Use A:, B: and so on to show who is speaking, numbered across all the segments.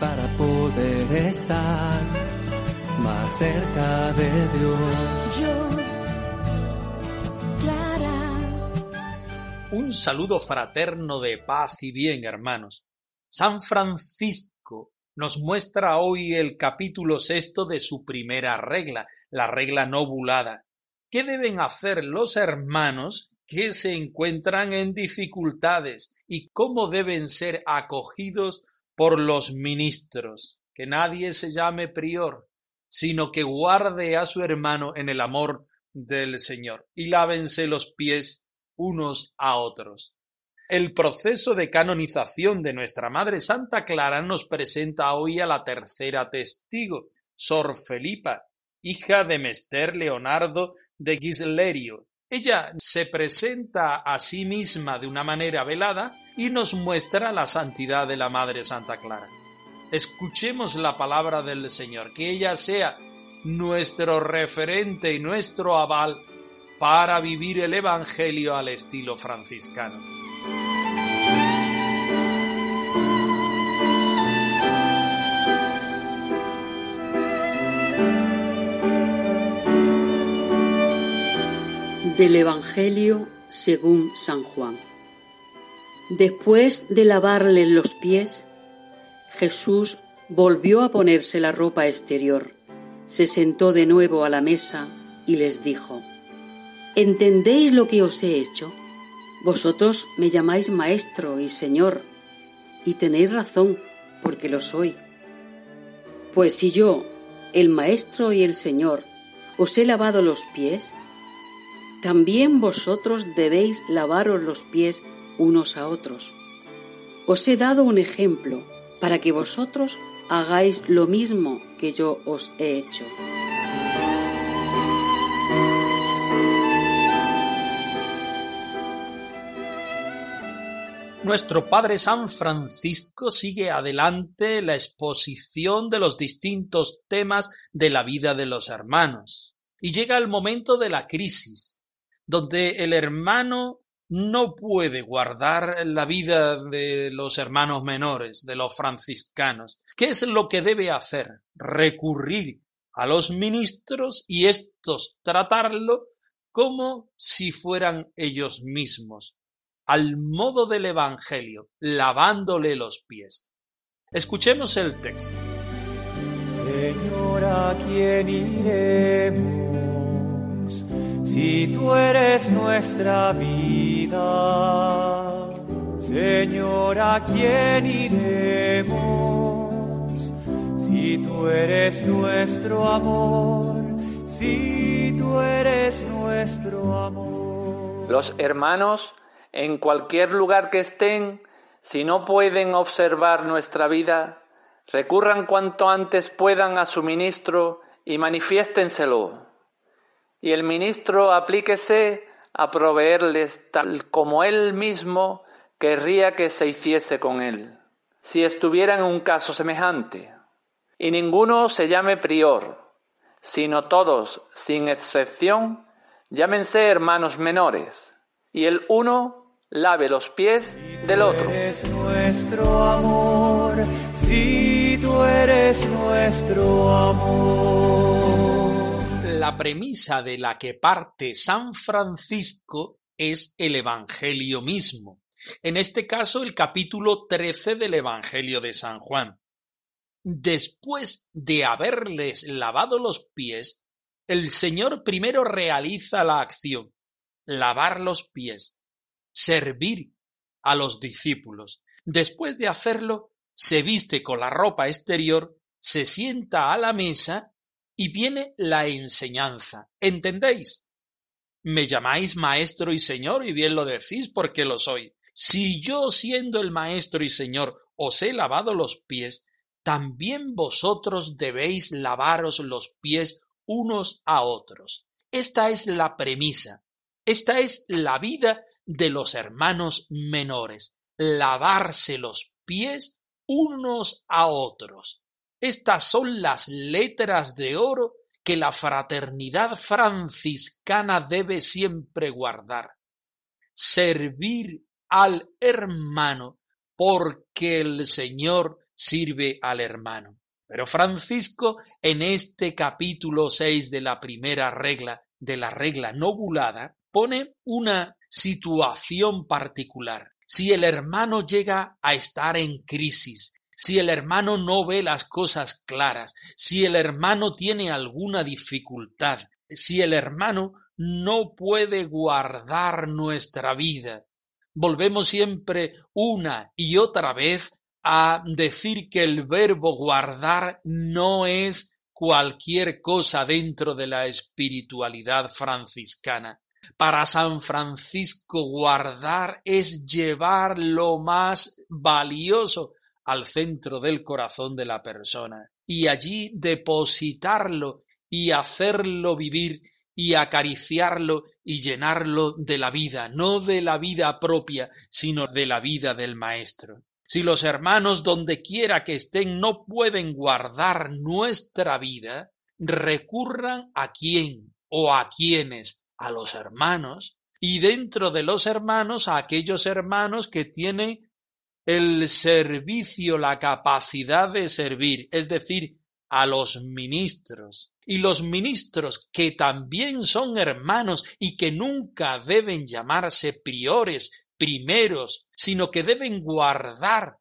A: para poder estar más cerca de Dios.
B: Yo, Clara,
C: Un saludo fraterno de paz y bien, hermanos. San Francisco nos muestra hoy el capítulo sexto de su primera regla, la regla novulada. ¿Qué deben hacer los hermanos que se encuentran en dificultades y cómo deben ser acogidos por los ministros? Que nadie se llame prior, sino que guarde a su hermano en el amor del Señor y lávense los pies unos a otros. El proceso de canonización de nuestra Madre Santa Clara nos presenta hoy a la tercera testigo, Sor Felipa, hija de Mester Leonardo de Gislerio. Ella se presenta a sí misma de una manera velada y nos muestra la santidad de la Madre Santa Clara. Escuchemos la palabra del Señor, que ella sea nuestro referente y nuestro aval para vivir el Evangelio al estilo franciscano.
D: Del Evangelio según San Juan. Después de lavarle los pies, Jesús volvió a ponerse la ropa exterior, se sentó de nuevo a la mesa y les dijo, ¿Entendéis lo que os he hecho? Vosotros me llamáis maestro y señor, y tenéis razón, porque lo soy. Pues si yo, el maestro y el señor, os he lavado los pies, también vosotros debéis lavaros los pies unos a otros. Os he dado un ejemplo para que vosotros hagáis lo mismo que yo os he hecho.
C: Nuestro Padre San Francisco sigue adelante la exposición de los distintos temas de la vida de los hermanos. Y llega el momento de la crisis, donde el hermano no puede guardar la vida de los hermanos menores, de los franciscanos. ¿Qué es lo que debe hacer? Recurrir a los ministros y estos tratarlo como si fueran ellos mismos, al modo del Evangelio, lavándole los pies. Escuchemos el texto.
A: Señor, ¿a quién iremos? Si tú eres nuestra vida, Señor, ¿a quién iremos? Si tú eres nuestro amor, si tú eres nuestro amor.
E: Los hermanos, en cualquier lugar que estén, si no pueden observar nuestra vida, recurran cuanto antes puedan a su ministro y manifiéstenselo. Y el ministro aplíquese a proveerles tal como él mismo querría que se hiciese con él, si estuviera en un caso semejante. Y ninguno se llame prior, sino todos, sin excepción, llámense hermanos menores, y el uno lave los pies del otro.
A: eres nuestro amor, si tú eres nuestro.
C: La premisa de la que parte San Francisco es el Evangelio mismo. En este caso, el capítulo 13 del Evangelio de San Juan. Después de haberles lavado los pies, el Señor primero realiza la acción, lavar los pies, servir a los discípulos. Después de hacerlo, se viste con la ropa exterior, se sienta a la mesa y viene la enseñanza. ¿Entendéis? Me llamáis maestro y señor y bien lo decís porque lo soy. si yo siendo el Maestro y Señor os he lavado los pies, también vosotros debéis lavaros los pies unos a otros. Esta es la premisa, esta es la vida de los hermanos menores, lavarse los pies unos a otros. Estas son las letras de oro que la fraternidad franciscana debe siempre guardar. Servir al hermano porque el Señor sirve al hermano. Pero Francisco, en este capítulo 6 de la primera regla, de la regla nobulada, pone una situación particular. Si el hermano llega a estar en crisis, si el hermano no ve las cosas claras, si el hermano tiene alguna dificultad, si el hermano no puede guardar nuestra vida, volvemos siempre una y otra vez a decir que el verbo guardar no es cualquier cosa dentro de la espiritualidad franciscana. Para San Francisco guardar es llevar lo más valioso al centro del corazón de la persona y allí depositarlo y hacerlo vivir y acariciarlo y llenarlo de la vida, no de la vida propia, sino de la vida del Maestro. Si los hermanos donde quiera que estén no pueden guardar nuestra vida, recurran a quién o a quienes, a los hermanos, y dentro de los hermanos a aquellos hermanos que tienen el servicio, la capacidad de servir, es decir, a los ministros. Y los ministros que también son hermanos y que nunca deben llamarse priores, primeros, sino que deben guardar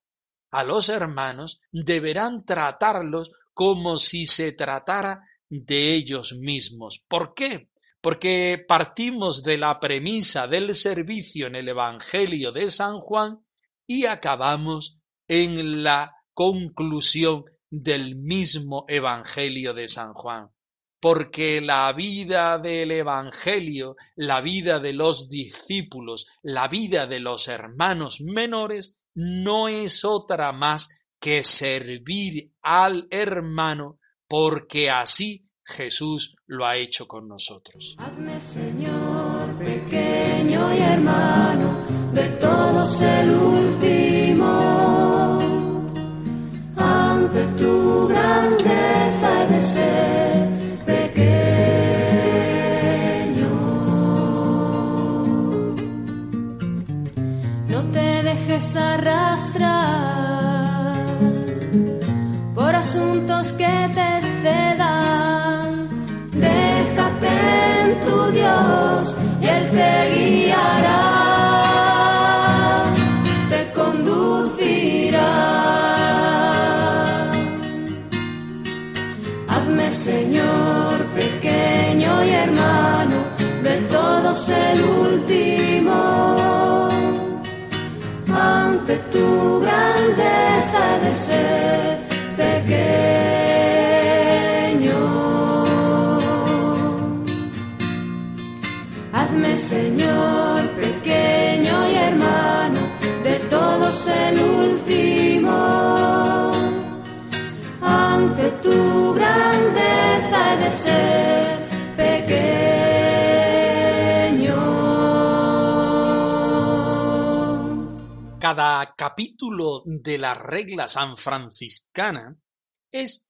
C: a los hermanos, deberán tratarlos como si se tratara de ellos mismos. ¿Por qué? Porque partimos de la premisa del servicio en el Evangelio de San Juan y acabamos en la conclusión del mismo Evangelio de San Juan porque la vida del Evangelio, la vida de los discípulos, la vida de los hermanos menores, no es otra más que servir al hermano, porque así Jesús lo ha hecho con nosotros.
B: Hazme, Señor, pequeño y hermano, ante tu grandeza de ser
C: capítulo de la regla sanfranciscana es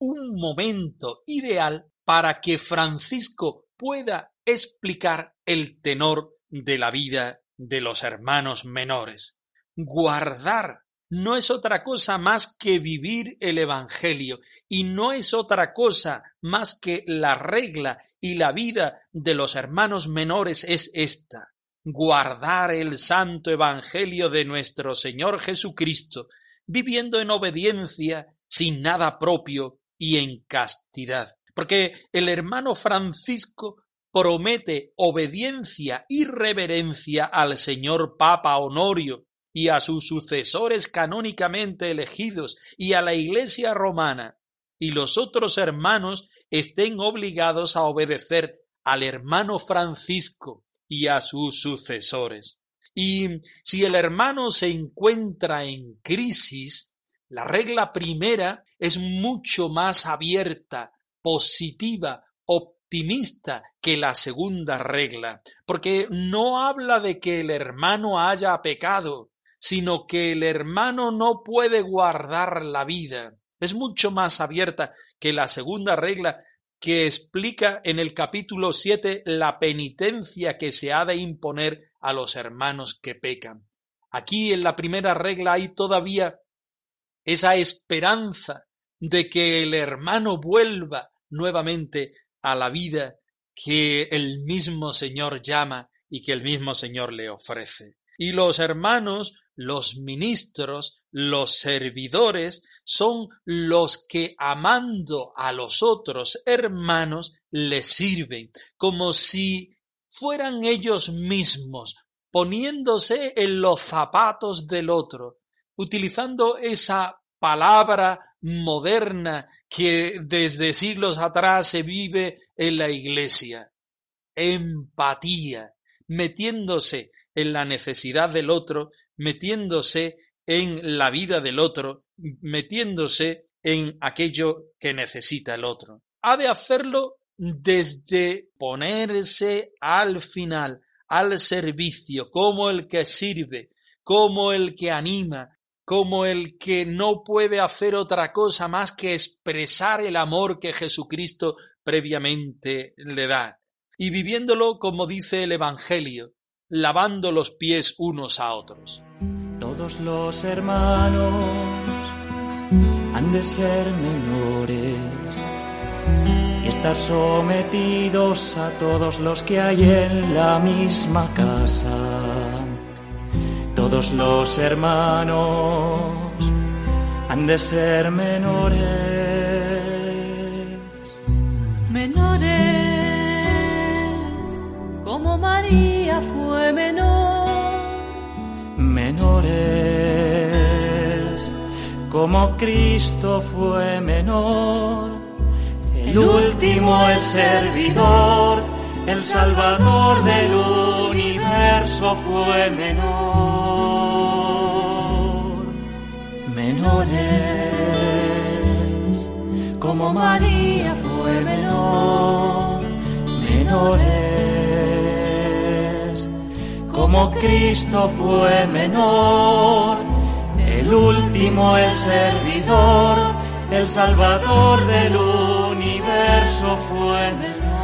C: un momento ideal para que Francisco pueda explicar el tenor de la vida de los hermanos menores. Guardar no es otra cosa más que vivir el Evangelio y no es otra cosa más que la regla y la vida de los hermanos menores es esta guardar el santo Evangelio de nuestro Señor Jesucristo, viviendo en obediencia, sin nada propio y en castidad. Porque el hermano Francisco promete obediencia y reverencia al señor Papa Honorio y a sus sucesores canónicamente elegidos y a la Iglesia romana, y los otros hermanos estén obligados a obedecer al hermano Francisco, y a sus sucesores. Y si el hermano se encuentra en crisis, la regla primera es mucho más abierta, positiva, optimista que la segunda regla, porque no habla de que el hermano haya pecado, sino que el hermano no puede guardar la vida. Es mucho más abierta que la segunda regla que explica en el capítulo 7 la penitencia que se ha de imponer a los hermanos que pecan. Aquí en la primera regla hay todavía esa esperanza de que el hermano vuelva nuevamente a la vida que el mismo Señor llama y que el mismo Señor le ofrece. Y los hermanos, los ministros, los servidores son los que amando a los otros hermanos les sirven, como si fueran ellos mismos, poniéndose en los zapatos del otro, utilizando esa palabra moderna que desde siglos atrás se vive en la iglesia. Empatía, metiéndose en la necesidad del otro, metiéndose en la vida del otro, metiéndose en aquello que necesita el otro. Ha de hacerlo desde ponerse al final, al servicio, como el que sirve, como el que anima, como el que no puede hacer otra cosa más que expresar el amor que Jesucristo previamente le da, y viviéndolo como dice el Evangelio, lavando los pies unos a otros.
A: Todos los hermanos han de ser menores y estar sometidos a todos los que hay en la misma casa todos los hermanos han de ser menores.
B: Menores, como María fue menor.
A: Menores, como Cristo fue menor. El último, el servidor, el salvador del universo fue menor. menores, como María fue menor, menores, como Cristo fue menor, el último, el servidor, el Salvador del universo fue menor.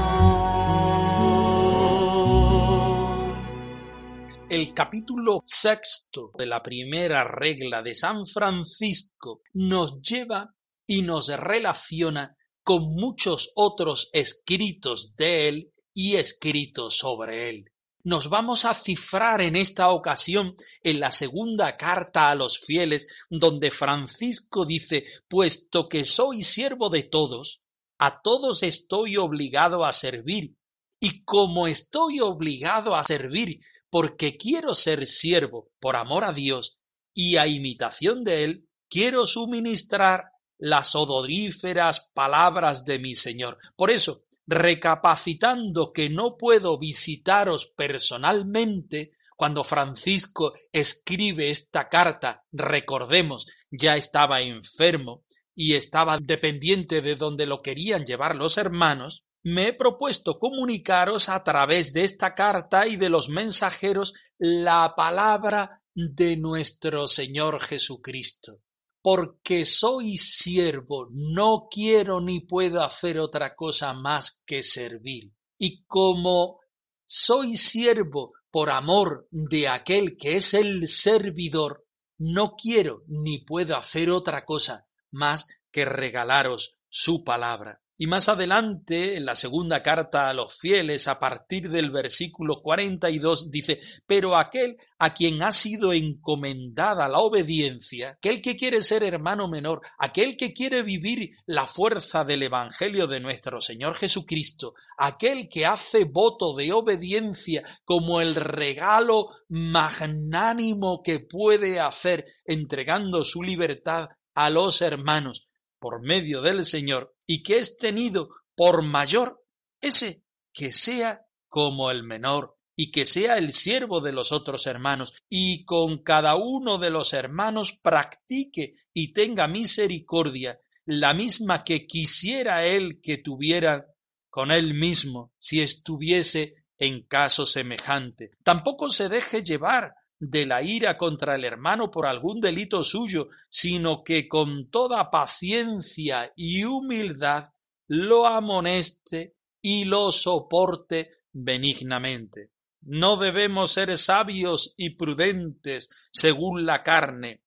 C: El capítulo sexto de la primera regla de San Francisco nos lleva y nos relaciona con muchos otros escritos de él y escritos sobre él. Nos vamos a cifrar en esta ocasión en la segunda carta a los fieles, donde Francisco dice, puesto que soy siervo de todos, a todos estoy obligado a servir, y como estoy obligado a servir, porque quiero ser siervo por amor a Dios y a imitación de Él, quiero suministrar las odoríferas palabras de mi Señor. Por eso, recapacitando que no puedo visitaros personalmente, cuando Francisco escribe esta carta, recordemos, ya estaba enfermo y estaba dependiente de donde lo querían llevar los hermanos, me he propuesto comunicaros a través de esta carta y de los mensajeros la palabra de nuestro Señor Jesucristo. Porque soy siervo, no quiero ni puedo hacer otra cosa más que servir. Y como soy siervo por amor de aquel que es el servidor, no quiero ni puedo hacer otra cosa más que regalaros su palabra. Y más adelante, en la segunda carta a los fieles, a partir del versículo 42, dice, pero aquel a quien ha sido encomendada la obediencia, aquel que quiere ser hermano menor, aquel que quiere vivir la fuerza del Evangelio de nuestro Señor Jesucristo, aquel que hace voto de obediencia como el regalo magnánimo que puede hacer entregando su libertad a los hermanos por medio del Señor, y que es tenido por mayor ese que sea como el menor y que sea el siervo de los otros hermanos, y con cada uno de los hermanos practique y tenga misericordia, la misma que quisiera él que tuviera con él mismo si estuviese en caso semejante. Tampoco se deje llevar de la ira contra el hermano por algún delito suyo, sino que con toda paciencia y humildad lo amoneste y lo soporte benignamente. No debemos ser sabios y prudentes según la carne,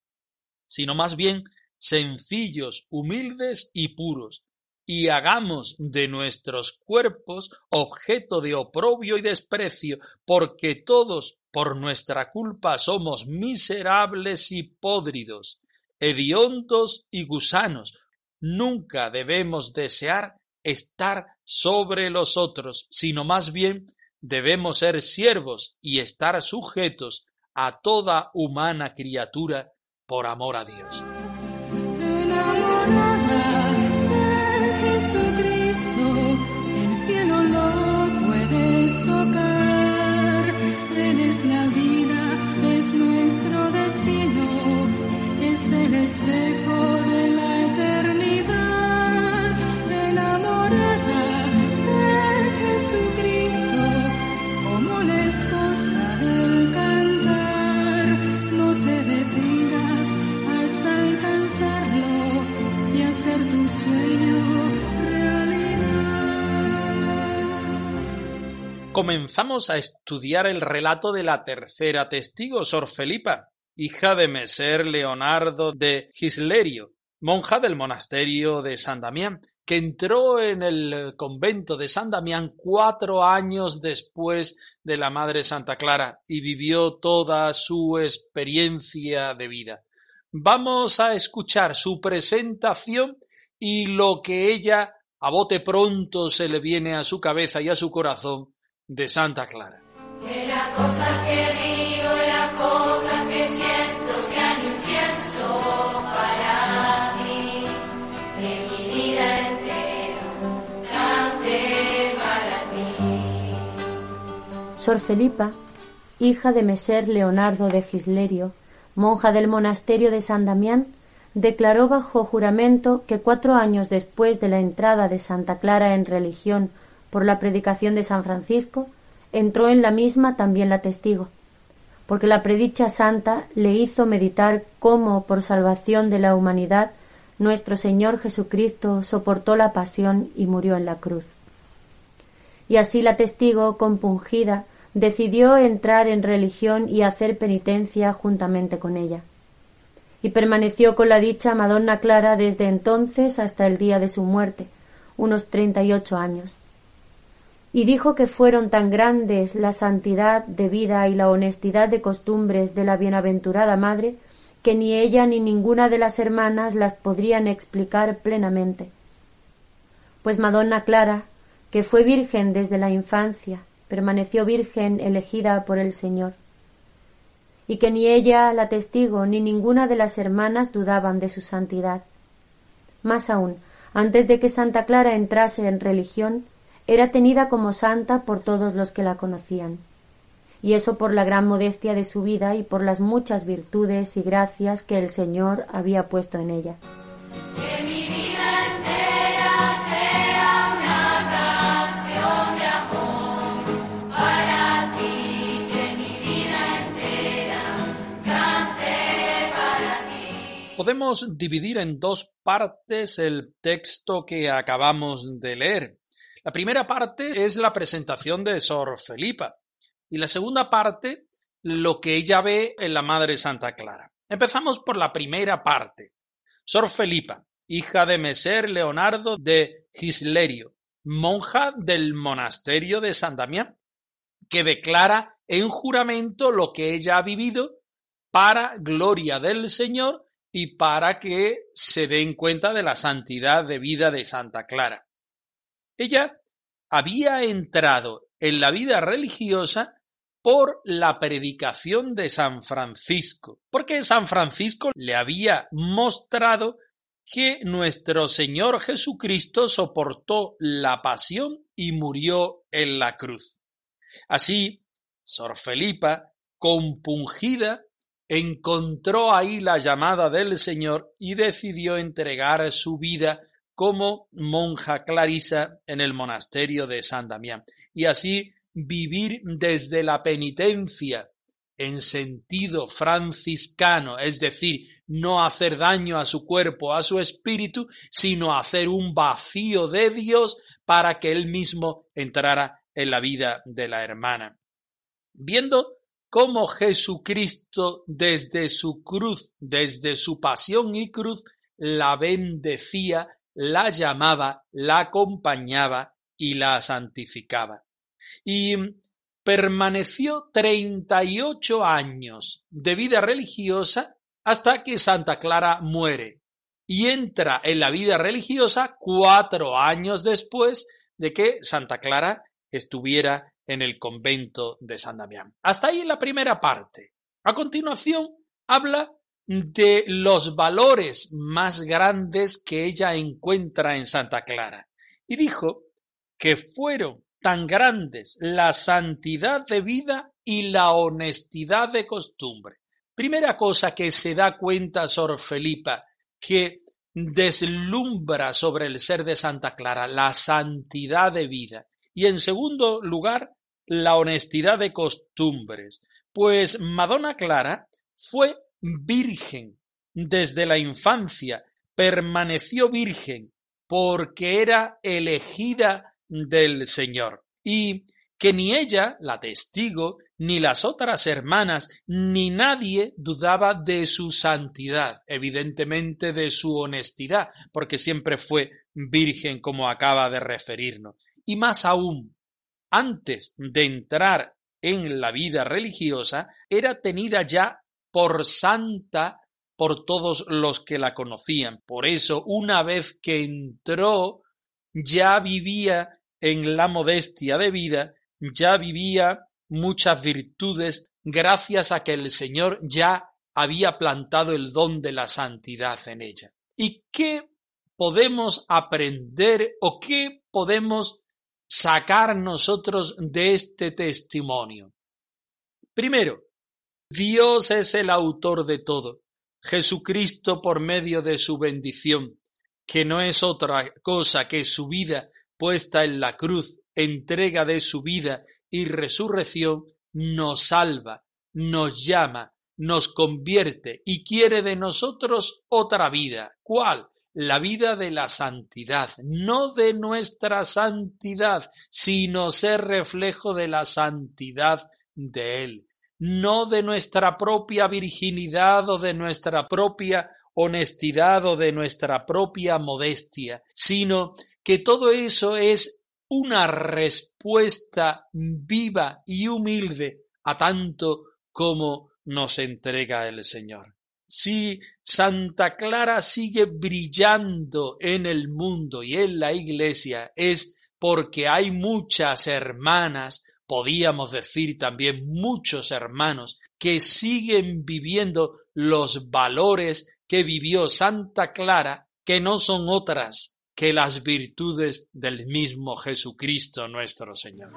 C: sino más bien sencillos, humildes y puros, y hagamos de nuestros cuerpos objeto de oprobio y desprecio, porque todos por nuestra culpa somos miserables y podridos, hediondos y gusanos. Nunca debemos desear estar sobre los otros, sino más bien debemos ser siervos y estar sujetos a toda humana criatura por amor a Dios. Comenzamos a estudiar el relato de la tercera testigo, Sor Felipa, hija de Meser Leonardo de Gislerio, monja del monasterio de San Damián, que entró en el convento de San Damián cuatro años después de la Madre Santa Clara y vivió toda su experiencia de vida. Vamos a escuchar su presentación y lo que ella a bote pronto se le viene a su cabeza y a su corazón de Santa Clara.
B: Que las cosas que digo y las
F: Felipa, hija de Meser Leonardo de Gislerio, monja del monasterio de San Damián, declaró bajo juramento que cuatro años después de la entrada de Santa Clara en religión por la predicación de San Francisco, entró en la misma también la testigo, porque la predicha santa le hizo meditar cómo, por salvación de la humanidad, nuestro Señor Jesucristo soportó la pasión y murió en la cruz. Y así la testigo, compungida, decidió entrar en religión y hacer penitencia juntamente con ella. Y permaneció con la dicha Madonna Clara desde entonces hasta el día de su muerte, unos treinta y ocho años. Y dijo que fueron tan grandes la santidad de vida y la honestidad de costumbres de la bienaventurada madre que ni ella ni ninguna de las hermanas las podrían explicar plenamente. Pues Madonna Clara, que fue virgen desde la infancia, permaneció virgen elegida por el Señor, y que ni ella, la testigo, ni ninguna de las hermanas dudaban de su santidad. Más aún, antes de que Santa Clara entrase en religión, era tenida como santa por todos los que la conocían, y eso por la gran modestia de su vida y por las muchas virtudes y gracias que el Señor había puesto en ella.
C: Podemos dividir en dos partes el texto que acabamos de leer. La primera parte es la presentación de Sor Felipa y la segunda parte lo que ella ve en la Madre Santa Clara. Empezamos por la primera parte. Sor Felipa, hija de Meser Leonardo de Gislerio, monja del monasterio de San Damián, que declara en juramento lo que ella ha vivido para gloria del Señor y para que se den cuenta de la santidad de vida de Santa Clara. Ella había entrado en la vida religiosa por la predicación de San Francisco, porque San Francisco le había mostrado que nuestro Señor Jesucristo soportó la pasión y murió en la cruz. Así, Sor Felipa, compungida, encontró ahí la llamada del Señor y decidió entregar su vida como monja clarisa en el monasterio de San Damián y así vivir desde la penitencia en sentido franciscano, es decir, no hacer daño a su cuerpo, a su espíritu, sino hacer un vacío de Dios para que él mismo entrara en la vida de la hermana. Viendo cómo Jesucristo desde su cruz, desde su pasión y cruz, la bendecía, la llamaba, la acompañaba y la santificaba. Y permaneció treinta y ocho años de vida religiosa hasta que Santa Clara muere y entra en la vida religiosa cuatro años después de que Santa Clara estuviera en el convento de San Damián. Hasta ahí la primera parte. A continuación habla de los valores más grandes que ella encuentra en Santa Clara y dijo que fueron tan grandes la santidad de vida y la honestidad de costumbre. Primera cosa que se da cuenta Sor Felipa, que deslumbra sobre el ser de Santa Clara, la santidad de vida. Y en segundo lugar, la honestidad de costumbres, pues Madonna Clara fue virgen desde la infancia, permaneció virgen porque era elegida del Señor y que ni ella, la testigo, ni las otras hermanas, ni nadie dudaba de su santidad, evidentemente de su honestidad, porque siempre fue virgen como acaba de referirnos. Y más aún, antes de entrar en la vida religiosa, era tenida ya por santa por todos los que la conocían. Por eso, una vez que entró, ya vivía en la modestia de vida, ya vivía muchas virtudes gracias a que el Señor ya había plantado el don de la santidad en ella. ¿Y qué podemos aprender o qué podemos sacar nosotros de este testimonio? Primero, Dios es el autor de todo. Jesucristo por medio de su bendición, que no es otra cosa que su vida puesta en la cruz, entrega de su vida y resurrección, nos salva, nos llama, nos convierte y quiere de nosotros otra vida. ¿Cuál? La vida de la santidad, no de nuestra santidad, sino ser reflejo de la santidad de Él, no de nuestra propia virginidad o de nuestra propia honestidad o de nuestra propia modestia, sino que todo eso es una respuesta viva y humilde a tanto como nos entrega el Señor. Si Santa Clara sigue brillando en el mundo y en la iglesia es porque hay muchas hermanas, podíamos decir también muchos hermanos, que siguen viviendo los valores que vivió Santa Clara, que no son otras que las virtudes del mismo Jesucristo nuestro Señor.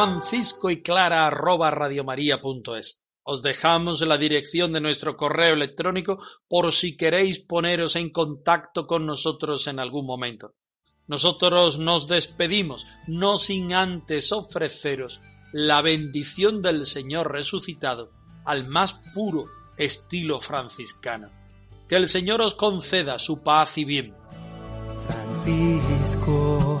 C: Francisco y Clara arroba radiomaria.es os dejamos la dirección de nuestro correo electrónico por si queréis poneros en contacto con nosotros en algún momento. Nosotros nos despedimos, no sin antes ofreceros la bendición del Señor resucitado al más puro estilo franciscano. Que el Señor os conceda su paz y bien.
G: Francisco,